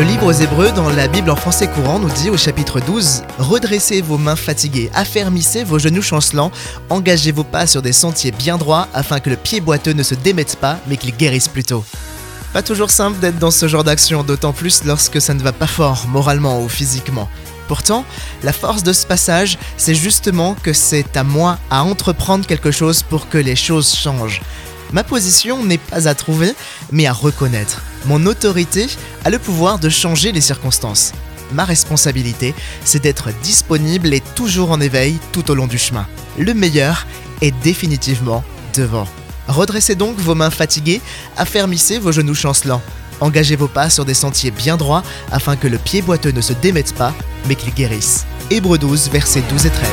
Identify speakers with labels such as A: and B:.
A: Le livre aux Hébreux dans la Bible en français courant nous dit au chapitre 12 Redressez vos mains fatiguées, affermissez vos genoux chancelants, engagez vos pas sur des sentiers bien droits afin que le pied boiteux ne se démette pas mais qu'il guérisse plutôt. Pas toujours simple d'être dans ce genre d'action, d'autant plus lorsque ça ne va pas fort, moralement ou physiquement. Pourtant, la force de ce passage, c'est justement que c'est à moi à entreprendre quelque chose pour que les choses changent. Ma position n'est pas à trouver, mais à reconnaître. Mon autorité a le pouvoir de changer les circonstances. Ma responsabilité, c'est d'être disponible et toujours en éveil tout au long du chemin. Le meilleur est définitivement devant. Redressez donc vos mains fatiguées, affermissez vos genoux chancelants. Engagez vos pas sur des sentiers bien droits afin que le pied boiteux ne se démette pas, mais qu'il guérisse. Hébreux 12, versets 12 et 13.